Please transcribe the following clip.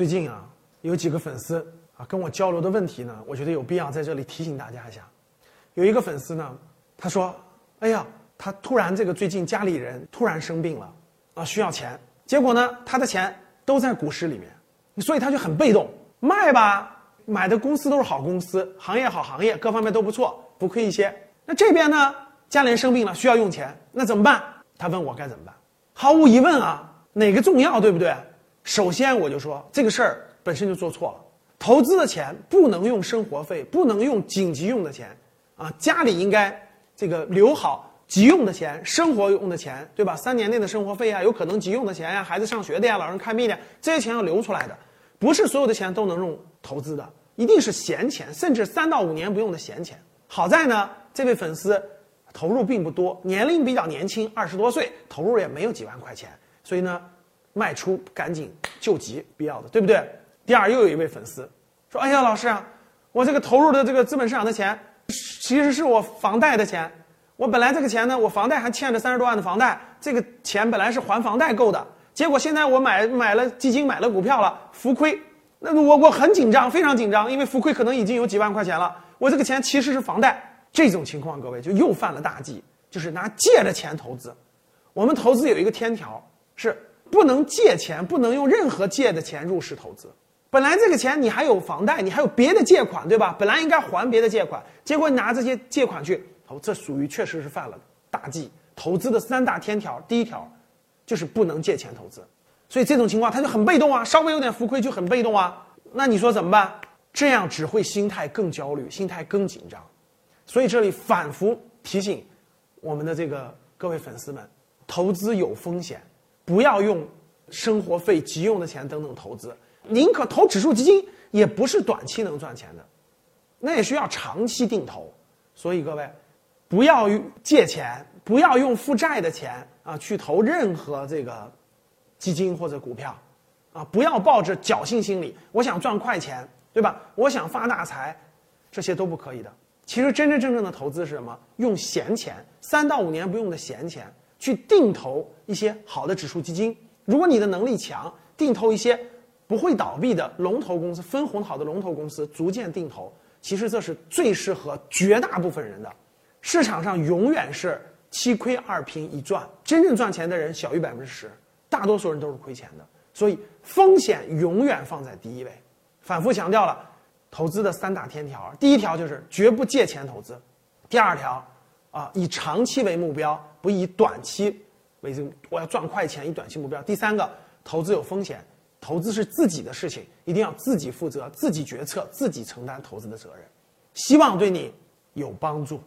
最近啊，有几个粉丝啊跟我交流的问题呢，我觉得有必要在这里提醒大家一下。有一个粉丝呢，他说：“哎呀，他突然这个最近家里人突然生病了，啊需要钱，结果呢他的钱都在股市里面，所以他就很被动，卖吧，买的公司都是好公司，行业好行业，各方面都不错，不亏一些。那这边呢，家里人生病了，需要用钱，那怎么办？他问我该怎么办？毫无疑问啊，哪个重要，对不对？”首先，我就说这个事儿本身就做错了。投资的钱不能用生活费，不能用紧急用的钱，啊，家里应该这个留好急用的钱、生活用的钱，对吧？三年内的生活费啊，有可能急用的钱呀，孩子上学的呀，老人看病的，这些钱要留出来的。不是所有的钱都能用投资的，一定是闲钱，甚至三到五年不用的闲钱。好在呢，这位粉丝投入并不多，年龄比较年轻，二十多岁，投入也没有几万块钱，所以呢。卖出赶紧救急，必要的，对不对？第二，又有一位粉丝说：“哎呀，老师啊，我这个投入的这个资本市场的钱，其实是我房贷的钱。我本来这个钱呢，我房贷还欠着三十多万的房贷，这个钱本来是还房贷够的。结果现在我买买了基金，买了股票了，浮亏。那我我很紧张，非常紧张，因为浮亏可能已经有几万块钱了。我这个钱其实是房贷。这种情况，各位就又犯了大忌，就是拿借的钱投资。我们投资有一个天条是。”不能借钱，不能用任何借的钱入市投资。本来这个钱你还有房贷，你还有别的借款，对吧？本来应该还别的借款，结果你拿这些借款去投，这属于确实是犯了大忌。投资的三大天条，第一条就是不能借钱投资。所以这种情况他就很被动啊，稍微有点浮亏就很被动啊。那你说怎么办？这样只会心态更焦虑，心态更紧张。所以这里反复提醒我们的这个各位粉丝们，投资有风险。不要用生活费、急用的钱等等投资，宁可投指数基金，也不是短期能赚钱的，那也需要长期定投。所以各位，不要借钱，不要用负债的钱啊去投任何这个基金或者股票，啊，不要抱着侥幸心理，我想赚快钱，对吧？我想发大财，这些都不可以的。其实真真正正的投资是什么？用闲钱，三到五年不用的闲钱。去定投一些好的指数基金，如果你的能力强，定投一些不会倒闭的龙头公司，分红好的龙头公司，逐渐定投，其实这是最适合绝大部分人的。市场上永远是七亏二平一赚，真正赚钱的人小于百分之十，大多数人都是亏钱的。所以风险永远放在第一位。反复强调了投资的三大天条：第一条就是绝不借钱投资；第二条。啊，以长期为目标，不以短期为这，我要赚快钱，以短期目标。第三个，投资有风险，投资是自己的事情，一定要自己负责，自己决策，自己承担投资的责任。希望对你有帮助。